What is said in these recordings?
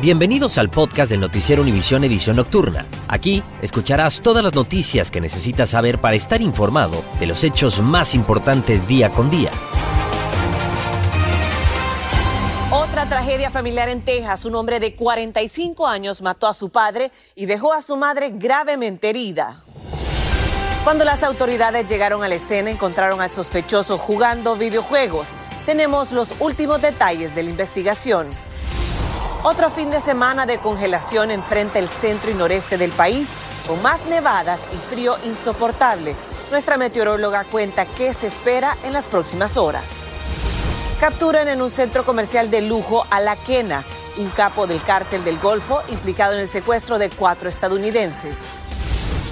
Bienvenidos al podcast del Noticiero Univisión Edición Nocturna. Aquí escucharás todas las noticias que necesitas saber para estar informado de los hechos más importantes día con día. Otra tragedia familiar en Texas. Un hombre de 45 años mató a su padre y dejó a su madre gravemente herida. Cuando las autoridades llegaron a la escena, encontraron al sospechoso jugando videojuegos. Tenemos los últimos detalles de la investigación. Otro fin de semana de congelación enfrenta el centro y noreste del país, con más nevadas y frío insoportable. Nuestra meteoróloga cuenta qué se espera en las próximas horas. Capturan en un centro comercial de lujo a La Quena, un capo del cártel del Golfo implicado en el secuestro de cuatro estadounidenses.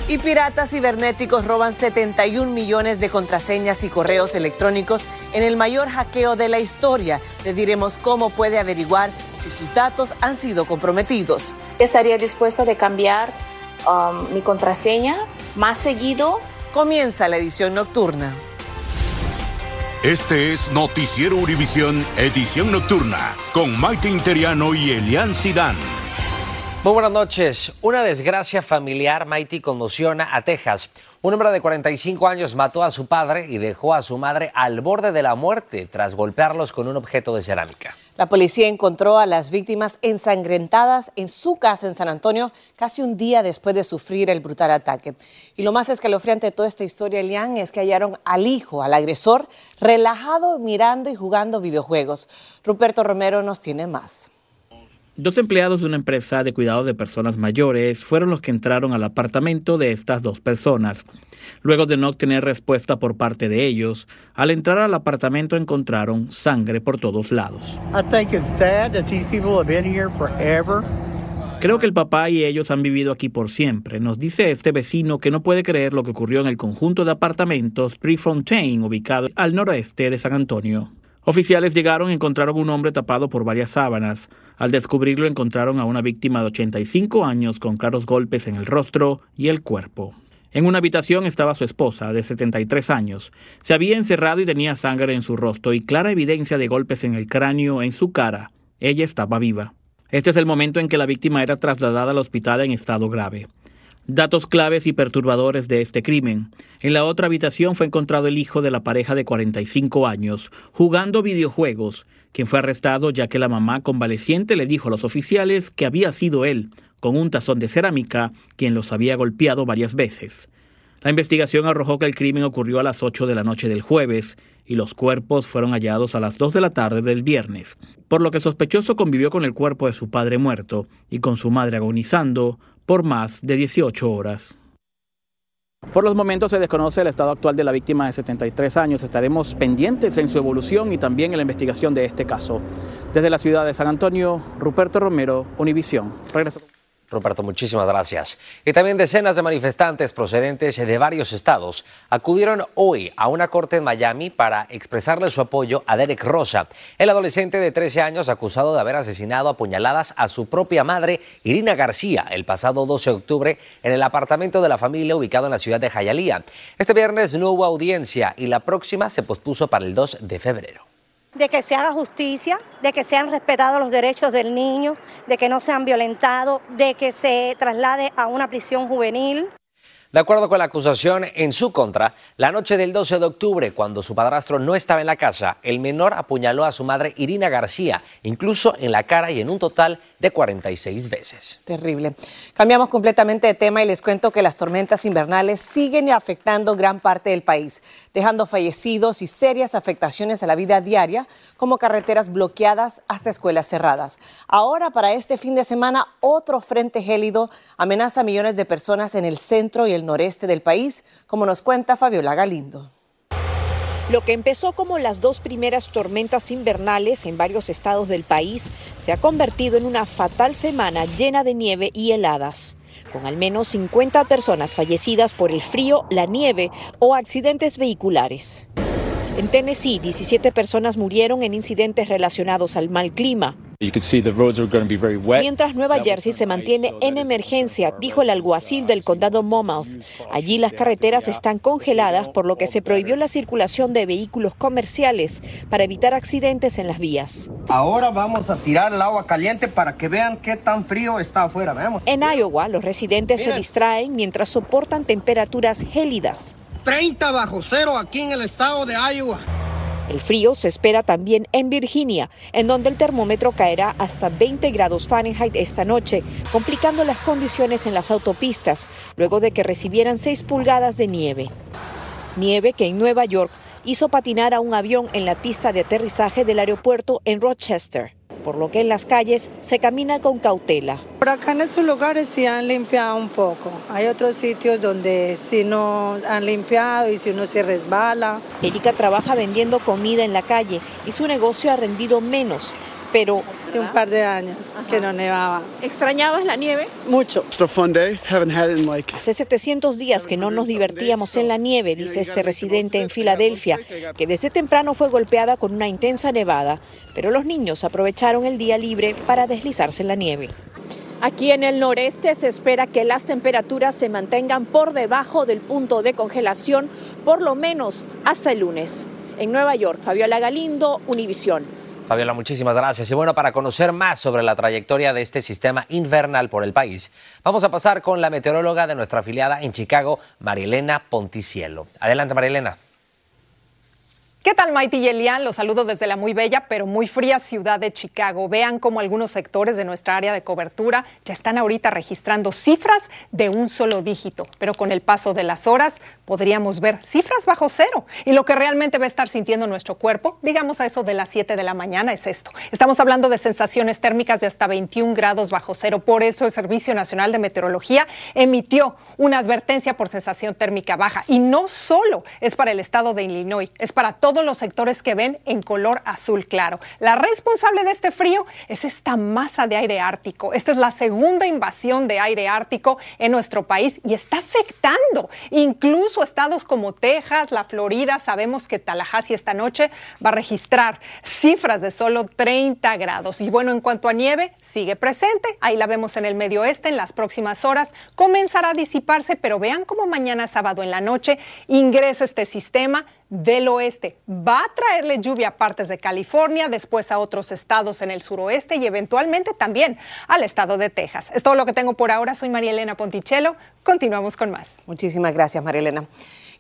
Y piratas cibernéticos roban 71 millones de contraseñas y correos electrónicos en el mayor hackeo de la historia. Le diremos cómo puede averiguar si sus datos han sido comprometidos. Estaría dispuesta de cambiar um, mi contraseña más seguido. Comienza la edición nocturna. Este es Noticiero Univisión, edición nocturna, con Maite Interiano y Elian Sidán. Muy buenas noches. Una desgracia familiar, Mighty, conmociona a Texas. Un hombre de 45 años mató a su padre y dejó a su madre al borde de la muerte tras golpearlos con un objeto de cerámica. La policía encontró a las víctimas ensangrentadas en su casa en San Antonio casi un día después de sufrir el brutal ataque. Y lo más escalofriante de toda esta historia, Elian, es que hallaron al hijo, al agresor, relajado mirando y jugando videojuegos. Ruperto Romero nos tiene más. Dos empleados de una empresa de cuidado de personas mayores fueron los que entraron al apartamento de estas dos personas. Luego de no obtener respuesta por parte de ellos, al entrar al apartamento encontraron sangre por todos lados. Creo que el papá y ellos han vivido aquí por siempre, nos dice este vecino que no puede creer lo que ocurrió en el conjunto de apartamentos Prefontaine, ubicado al noroeste de San Antonio. Oficiales llegaron y encontraron un hombre tapado por varias sábanas. Al descubrirlo encontraron a una víctima de 85 años con claros golpes en el rostro y el cuerpo. En una habitación estaba su esposa, de 73 años. Se había encerrado y tenía sangre en su rostro y clara evidencia de golpes en el cráneo en su cara. Ella estaba viva. Este es el momento en que la víctima era trasladada al hospital en estado grave. Datos claves y perturbadores de este crimen. En la otra habitación fue encontrado el hijo de la pareja de 45 años, jugando videojuegos, quien fue arrestado ya que la mamá convaleciente le dijo a los oficiales que había sido él, con un tazón de cerámica, quien los había golpeado varias veces. La investigación arrojó que el crimen ocurrió a las 8 de la noche del jueves y los cuerpos fueron hallados a las 2 de la tarde del viernes, por lo que sospechoso convivió con el cuerpo de su padre muerto y con su madre agonizando por más de 18 horas. Por los momentos se desconoce el estado actual de la víctima de 73 años. Estaremos pendientes en su evolución y también en la investigación de este caso. Desde la ciudad de San Antonio, Ruperto Romero, Univisión. Regreso. Roberto, muchísimas gracias. Y también decenas de manifestantes procedentes de varios estados acudieron hoy a una corte en Miami para expresarle su apoyo a Derek Rosa, el adolescente de 13 años acusado de haber asesinado a puñaladas a su propia madre, Irina García, el pasado 12 de octubre en el apartamento de la familia ubicado en la ciudad de Jayalía. Este viernes no hubo audiencia y la próxima se pospuso para el 2 de febrero. De que se haga justicia, de que sean respetados los derechos del niño, de que no sean violentados, de que se traslade a una prisión juvenil. De acuerdo con la acusación en su contra, la noche del 12 de octubre, cuando su padrastro no estaba en la casa, el menor apuñaló a su madre Irina García, incluso en la cara y en un total de 46 veces. Terrible. Cambiamos completamente de tema y les cuento que las tormentas invernales siguen afectando gran parte del país, dejando fallecidos y serias afectaciones a la vida diaria, como carreteras bloqueadas hasta escuelas cerradas. Ahora, para este fin de semana, otro frente gélido amenaza a millones de personas en el centro y el noreste del país, como nos cuenta Fabiola Galindo. Lo que empezó como las dos primeras tormentas invernales en varios estados del país se ha convertido en una fatal semana llena de nieve y heladas, con al menos 50 personas fallecidas por el frío, la nieve o accidentes vehiculares. En Tennessee, 17 personas murieron en incidentes relacionados al mal clima. Mientras Nueva Jersey se mantiene en emergencia, dijo el alguacil del condado Monmouth. Allí las carreteras están congeladas, por lo que se prohibió la circulación de vehículos comerciales para evitar accidentes en las vías. Ahora vamos a tirar el agua caliente para que vean qué tan frío está afuera. Veamos. En Iowa, los residentes se distraen mientras soportan temperaturas gélidas. 30 bajo cero aquí en el estado de Iowa. El frío se espera también en Virginia, en donde el termómetro caerá hasta 20 grados Fahrenheit esta noche, complicando las condiciones en las autopistas, luego de que recibieran 6 pulgadas de nieve. Nieve que en Nueva York hizo patinar a un avión en la pista de aterrizaje del aeropuerto en Rochester por lo que en las calles se camina con cautela. Por acá en estos lugares sí han limpiado un poco. Hay otros sitios donde sí no han limpiado y si uno se resbala. Erika trabaja vendiendo comida en la calle y su negocio ha rendido menos, pero hace un par de años que no nevaba. ¿Extrañabas la nieve? Mucho. Hace 700 días que no nos divertíamos en la nieve, dice este residente en Filadelfia, que desde temprano fue golpeada con una intensa nevada, pero los niños aprovecharon el día libre para deslizarse en la nieve. Aquí en el noreste se espera que las temperaturas se mantengan por debajo del punto de congelación por lo menos hasta el lunes. En Nueva York, Fabiola Galindo, Univisión. Fabiola, muchísimas gracias. Y bueno, para conocer más sobre la trayectoria de este sistema invernal por el país, vamos a pasar con la meteoróloga de nuestra afiliada en Chicago, Marilena Ponticielo. Adelante, Marilena. ¿Qué tal, Maite y Elian? Los saludo desde la muy bella pero muy fría ciudad de Chicago. Vean cómo algunos sectores de nuestra área de cobertura ya están ahorita registrando cifras de un solo dígito, pero con el paso de las horas podríamos ver cifras bajo cero. Y lo que realmente va a estar sintiendo nuestro cuerpo, digamos a eso de las 7 de la mañana, es esto. Estamos hablando de sensaciones térmicas de hasta 21 grados bajo cero. Por eso el Servicio Nacional de Meteorología emitió una advertencia por sensación térmica baja. Y no solo es para el estado de Illinois, es para todo los sectores que ven en color azul claro. La responsable de este frío es esta masa de aire ártico. Esta es la segunda invasión de aire ártico en nuestro país y está afectando incluso estados como Texas, la Florida. Sabemos que Tallahassee esta noche va a registrar cifras de solo 30 grados. Y bueno, en cuanto a nieve, sigue presente. Ahí la vemos en el medio oeste. En las próximas horas comenzará a disiparse, pero vean cómo mañana sábado en la noche ingresa este sistema del oeste. Va a traerle lluvia a partes de California, después a otros estados en el suroeste y eventualmente también al estado de Texas. Es todo lo que tengo por ahora. Soy María Elena Ponticello. Continuamos con más. Muchísimas gracias, María Elena.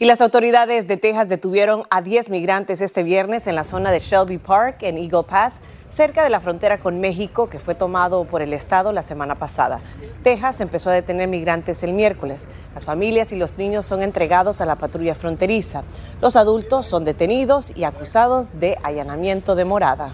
Y las autoridades de Texas detuvieron a 10 migrantes este viernes en la zona de Shelby Park, en Eagle Pass, cerca de la frontera con México, que fue tomado por el Estado la semana pasada. Texas empezó a detener migrantes el miércoles. Las familias y los niños son entregados a la patrulla fronteriza. Los adultos son detenidos y acusados de allanamiento de morada.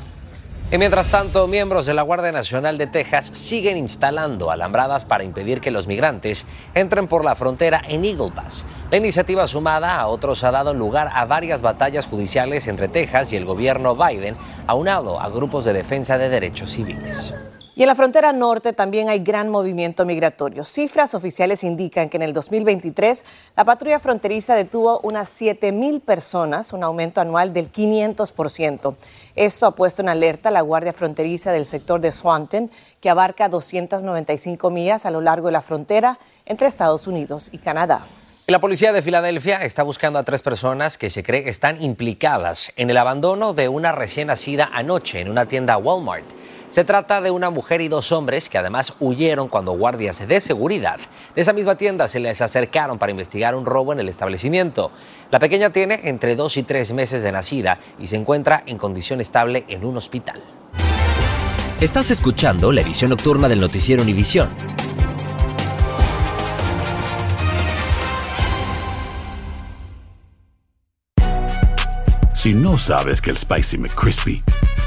Y mientras tanto, miembros de la Guardia Nacional de Texas siguen instalando alambradas para impedir que los migrantes entren por la frontera en Eagle Pass. La iniciativa sumada a otros ha dado lugar a varias batallas judiciales entre Texas y el gobierno Biden, aunado a grupos de defensa de derechos civiles. Y en la frontera norte también hay gran movimiento migratorio. Cifras oficiales indican que en el 2023 la patrulla fronteriza detuvo unas 7 mil personas, un aumento anual del 500%. Esto ha puesto en alerta a la Guardia Fronteriza del sector de Swanton, que abarca 295 millas a lo largo de la frontera entre Estados Unidos y Canadá. La policía de Filadelfia está buscando a tres personas que se cree están implicadas en el abandono de una recién nacida anoche en una tienda Walmart. Se trata de una mujer y dos hombres que además huyeron cuando guardias de seguridad de esa misma tienda se les acercaron para investigar un robo en el establecimiento. La pequeña tiene entre dos y tres meses de nacida y se encuentra en condición estable en un hospital. Estás escuchando la edición nocturna del noticiero Univisión. Si no sabes que el Spicy McCrispy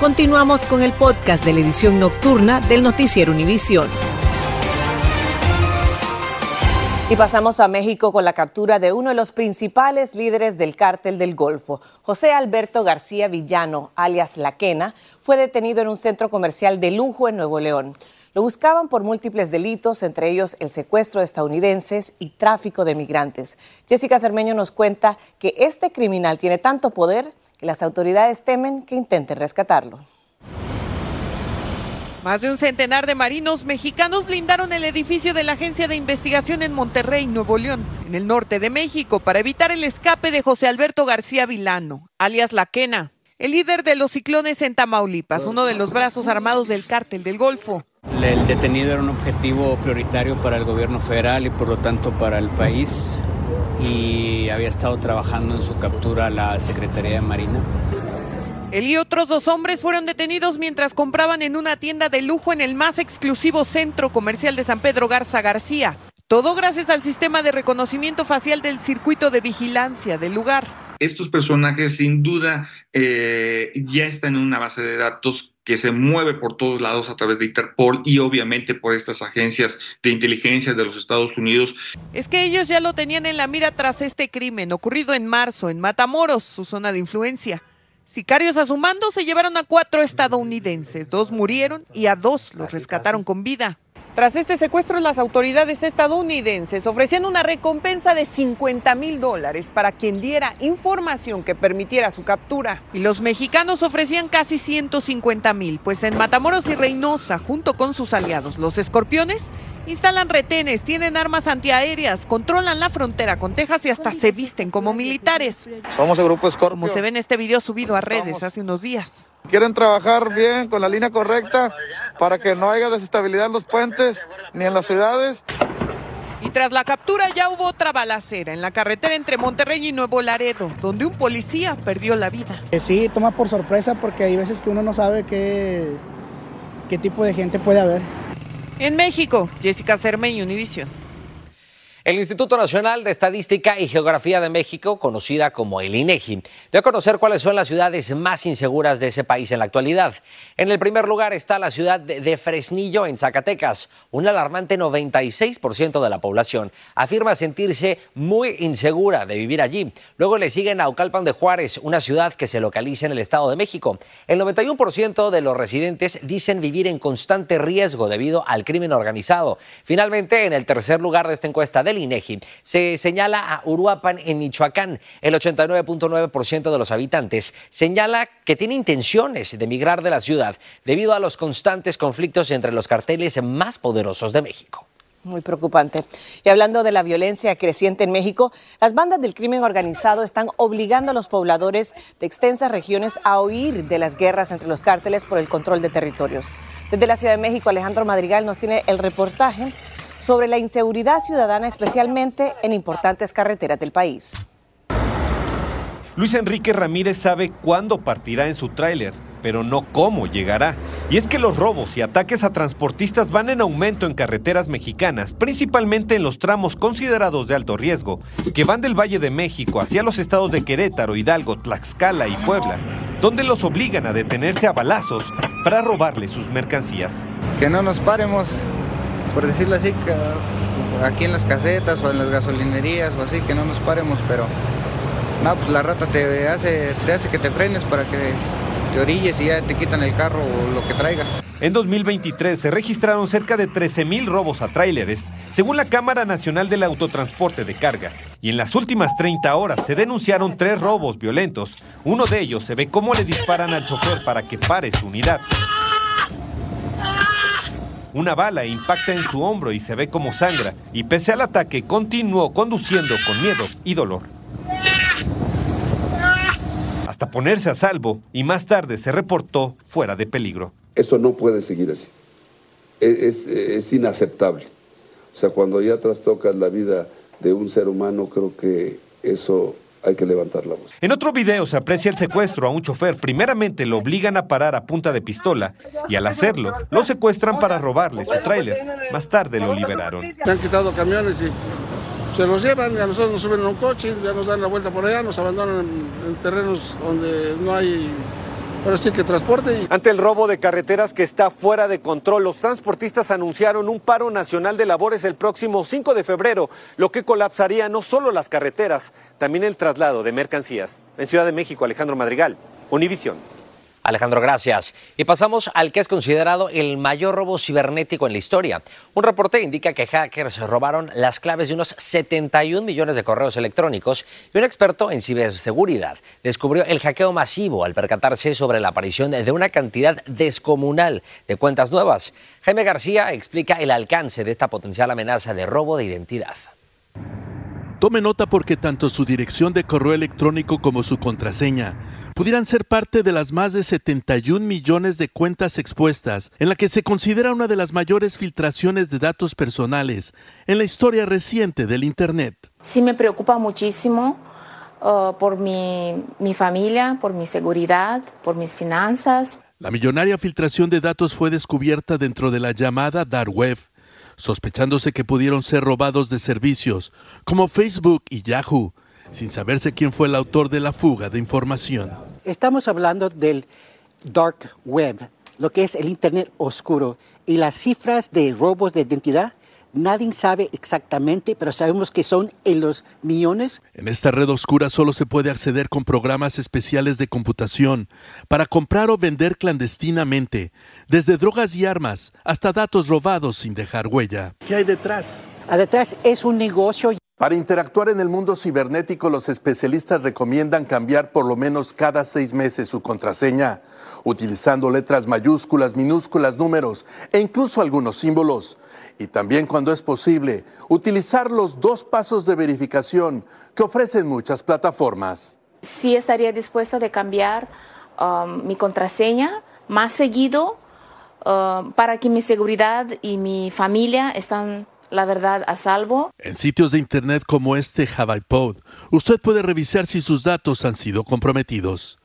Continuamos con el podcast de la edición nocturna del Noticiero Univisión. Y pasamos a México con la captura de uno de los principales líderes del cártel del Golfo. José Alberto García Villano, alias La Quena, fue detenido en un centro comercial de lujo en Nuevo León. Lo buscaban por múltiples delitos, entre ellos el secuestro de estadounidenses y tráfico de migrantes. Jessica Cermeño nos cuenta que este criminal tiene tanto poder que las autoridades temen que intenten rescatarlo. Más de un centenar de marinos mexicanos blindaron el edificio de la Agencia de Investigación en Monterrey, Nuevo León, en el norte de México, para evitar el escape de José Alberto García Vilano, alias La Quena, el líder de los ciclones en Tamaulipas, uno de los brazos armados del cártel del Golfo. El detenido era un objetivo prioritario para el gobierno federal y por lo tanto para el país y había estado trabajando en su captura la Secretaría de Marina. Él y otros dos hombres fueron detenidos mientras compraban en una tienda de lujo en el más exclusivo centro comercial de San Pedro Garza García. Todo gracias al sistema de reconocimiento facial del circuito de vigilancia del lugar. Estos personajes sin duda eh, ya están en una base de datos que se mueve por todos lados a través de Interpol y obviamente por estas agencias de inteligencia de los Estados Unidos. Es que ellos ya lo tenían en la mira tras este crimen ocurrido en marzo en Matamoros, su zona de influencia. Sicarios a su mando se llevaron a cuatro estadounidenses, dos murieron y a dos los rescataron con vida. Tras este secuestro, las autoridades estadounidenses ofrecían una recompensa de 50 mil dólares para quien diera información que permitiera su captura. Y los mexicanos ofrecían casi 150 mil, pues en Matamoros y Reynosa, junto con sus aliados, los escorpiones, instalan retenes, tienen armas antiaéreas, controlan la frontera con Texas y hasta se visten como militares. Somos el grupo Scorpio. Como se ve en este video subido a redes hace unos días. Quieren trabajar bien con la línea correcta para que no haya desestabilidad en los puentes ni en las ciudades. Y tras la captura ya hubo otra balacera en la carretera entre Monterrey y Nuevo Laredo, donde un policía perdió la vida. Sí, toma por sorpresa porque hay veces que uno no sabe qué, qué tipo de gente puede haber. En México, Jessica Cermeño, Univisión. El Instituto Nacional de Estadística y Geografía de México, conocida como el INEGI, dio a conocer cuáles son las ciudades más inseguras de ese país en la actualidad. En el primer lugar está la ciudad de Fresnillo, en Zacatecas. Un alarmante 96% de la población afirma sentirse muy insegura de vivir allí. Luego le siguen Naucalpan de Juárez, una ciudad que se localiza en el Estado de México. El 91% de los residentes dicen vivir en constante riesgo debido al crimen organizado. Finalmente, en el tercer lugar de esta encuesta del Se señala a Uruapan en Michoacán. El 89.9% de los habitantes señala que tiene intenciones de emigrar de la ciudad debido a los constantes conflictos entre los carteles más poderosos de México. Muy preocupante. Y hablando de la violencia creciente en México, las bandas del crimen organizado están obligando a los pobladores de extensas regiones a huir de las guerras entre los cárteles por el control de territorios. Desde la Ciudad de México, Alejandro Madrigal nos tiene el reportaje sobre la inseguridad ciudadana, especialmente en importantes carreteras del país. Luis Enrique Ramírez sabe cuándo partirá en su tráiler, pero no cómo llegará. Y es que los robos y ataques a transportistas van en aumento en carreteras mexicanas, principalmente en los tramos considerados de alto riesgo, que van del Valle de México hacia los estados de Querétaro, Hidalgo, Tlaxcala y Puebla, donde los obligan a detenerse a balazos para robarles sus mercancías. Que no nos paremos, por decirlo así, aquí en las casetas o en las gasolinerías o así, que no nos paremos, pero no, pues la rata te hace, te hace que te frenes para que te orilles y ya te quitan el carro o lo que traigas. En 2023 se registraron cerca de 13 mil robos a tráileres, según la Cámara Nacional del Autotransporte de Carga. Y en las últimas 30 horas se denunciaron tres robos violentos. Uno de ellos se ve cómo le disparan al chofer para que pare su unidad. Una bala impacta en su hombro y se ve como sangra, y pese al ataque continuó conduciendo con miedo y dolor hasta ponerse a salvo y más tarde se reportó fuera de peligro. Esto no puede seguir así. Es, es, inaceptable. O sea, cuando ya trastocas la vida de un ser humano, creo que eso hay que levantar la voz. En otro video se aprecia el secuestro a un chofer. Primeramente lo obligan a parar a punta de pistola y al hacerlo lo secuestran para robarle su tráiler. Más tarde lo liberaron. Me han quitado camiones y se nos llevan, a nosotros nos suben a un coche, ya nos dan la vuelta por allá, nos abandonan en, terrenos donde no hay ahora sí que transporte. Ante el robo de carreteras que está fuera de control, los transportistas anunciaron un paro nacional de labores el próximo 5 de febrero, lo que colapsaría no solo las carreteras, también el traslado de mercancías. En Ciudad de México, Alejandro Madrigal, Univisión. Alejandro, gracias. Y pasamos al que es considerado el mayor robo cibernético en la historia. Un reporte indica que hackers robaron las claves de unos 71 millones de correos electrónicos y un experto en ciberseguridad descubrió el hackeo masivo al percatarse sobre la aparición de una cantidad descomunal de cuentas nuevas. Jaime García explica el alcance de esta potencial amenaza de robo de identidad. Tome nota porque tanto su dirección de correo electrónico como su contraseña pudieran ser parte de las más de 71 millones de cuentas expuestas, en la que se considera una de las mayores filtraciones de datos personales en la historia reciente del Internet. Sí me preocupa muchísimo uh, por mi, mi familia, por mi seguridad, por mis finanzas. La millonaria filtración de datos fue descubierta dentro de la llamada Dark Web, sospechándose que pudieron ser robados de servicios como Facebook y Yahoo, sin saberse quién fue el autor de la fuga de información. Estamos hablando del dark web, lo que es el Internet oscuro, y las cifras de robos de identidad Nadie sabe exactamente, pero sabemos que son en los millones. En esta red oscura solo se puede acceder con programas especiales de computación para comprar o vender clandestinamente, desde drogas y armas hasta datos robados sin dejar huella. ¿Qué hay detrás? Detrás es un negocio. Para interactuar en el mundo cibernético, los especialistas recomiendan cambiar por lo menos cada seis meses su contraseña, utilizando letras mayúsculas, minúsculas, números e incluso algunos símbolos. Y también, cuando es posible, utilizar los dos pasos de verificación que ofrecen muchas plataformas. Sí estaría dispuesta de cambiar um, mi contraseña más seguido um, para que mi seguridad y mi familia estén la verdad a salvo. En sitios de internet como este HaviPod, usted puede revisar si sus datos han sido comprometidos.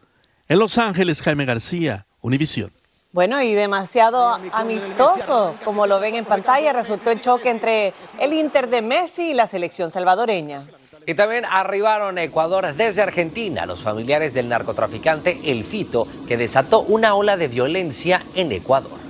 En Los Ángeles, Jaime García, Univisión. Bueno, y demasiado amistoso, como lo ven en pantalla, resultó el choque entre el Inter de Messi y la selección salvadoreña. Y también arribaron a Ecuador desde Argentina los familiares del narcotraficante El Fito, que desató una ola de violencia en Ecuador.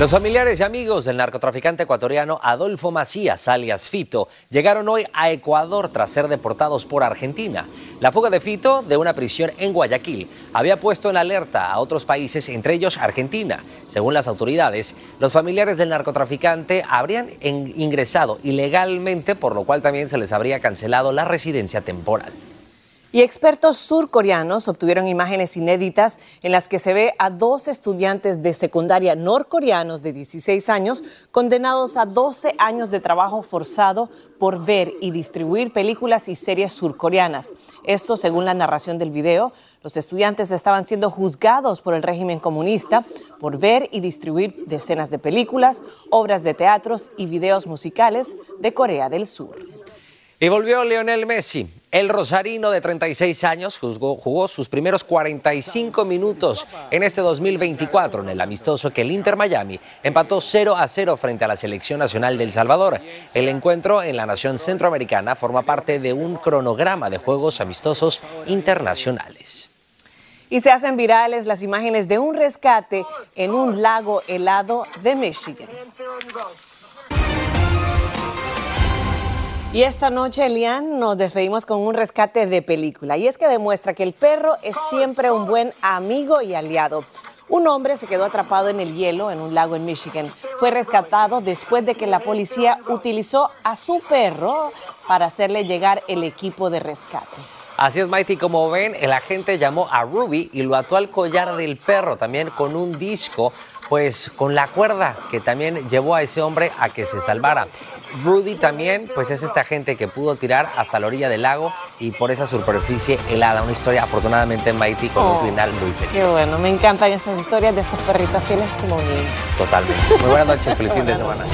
Los familiares y amigos del narcotraficante ecuatoriano Adolfo Macías, alias Fito, llegaron hoy a Ecuador tras ser deportados por Argentina. La fuga de Fito de una prisión en Guayaquil había puesto en alerta a otros países, entre ellos Argentina. Según las autoridades, los familiares del narcotraficante habrían ingresado ilegalmente, por lo cual también se les habría cancelado la residencia temporal. Y expertos surcoreanos obtuvieron imágenes inéditas en las que se ve a dos estudiantes de secundaria norcoreanos de 16 años condenados a 12 años de trabajo forzado por ver y distribuir películas y series surcoreanas. Esto según la narración del video. Los estudiantes estaban siendo juzgados por el régimen comunista por ver y distribuir decenas de películas, obras de teatros y videos musicales de Corea del Sur. Y volvió Lionel Messi. El rosarino de 36 años jugó, sus primeros 45 minutos en este 2024 en el amistoso que el Inter Miami empató 0 a 0 frente a la selección nacional de El Salvador. El encuentro en la nación centroamericana forma parte de un cronograma de juegos amistosos internacionales. Y se hacen virales las imágenes de un rescate en un lago helado de Michigan. Y esta noche, Elian, nos despedimos con un rescate de película. Y es que demuestra que el perro es siempre un buen amigo y aliado. Un hombre se quedó atrapado en el hielo en un lago en Michigan. Fue rescatado después de que la policía utilizó a su perro para hacerle llegar el equipo de rescate. Así es, Mighty. Como ven, el agente llamó a Ruby y lo ató al collar del perro, también con un disco, pues con la cuerda que también llevó a ese hombre a que se salvara. Rudy también, pues es esta gente que pudo tirar hasta la orilla del lago y por esa superficie helada. Una historia afortunadamente Mighty con Oh, un final muy feliz. Qué bueno, me encantan estas historias de estos perritos fieles como mi. Totalmente. Muy buenas noches, feliz fin de semana.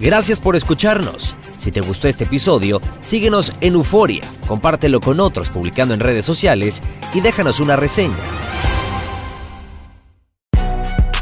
Gracias por escucharnos. Si te gustó este episodio, síguenos en Euforia, compártelo con otros publicando en redes sociales y déjanos una reseña.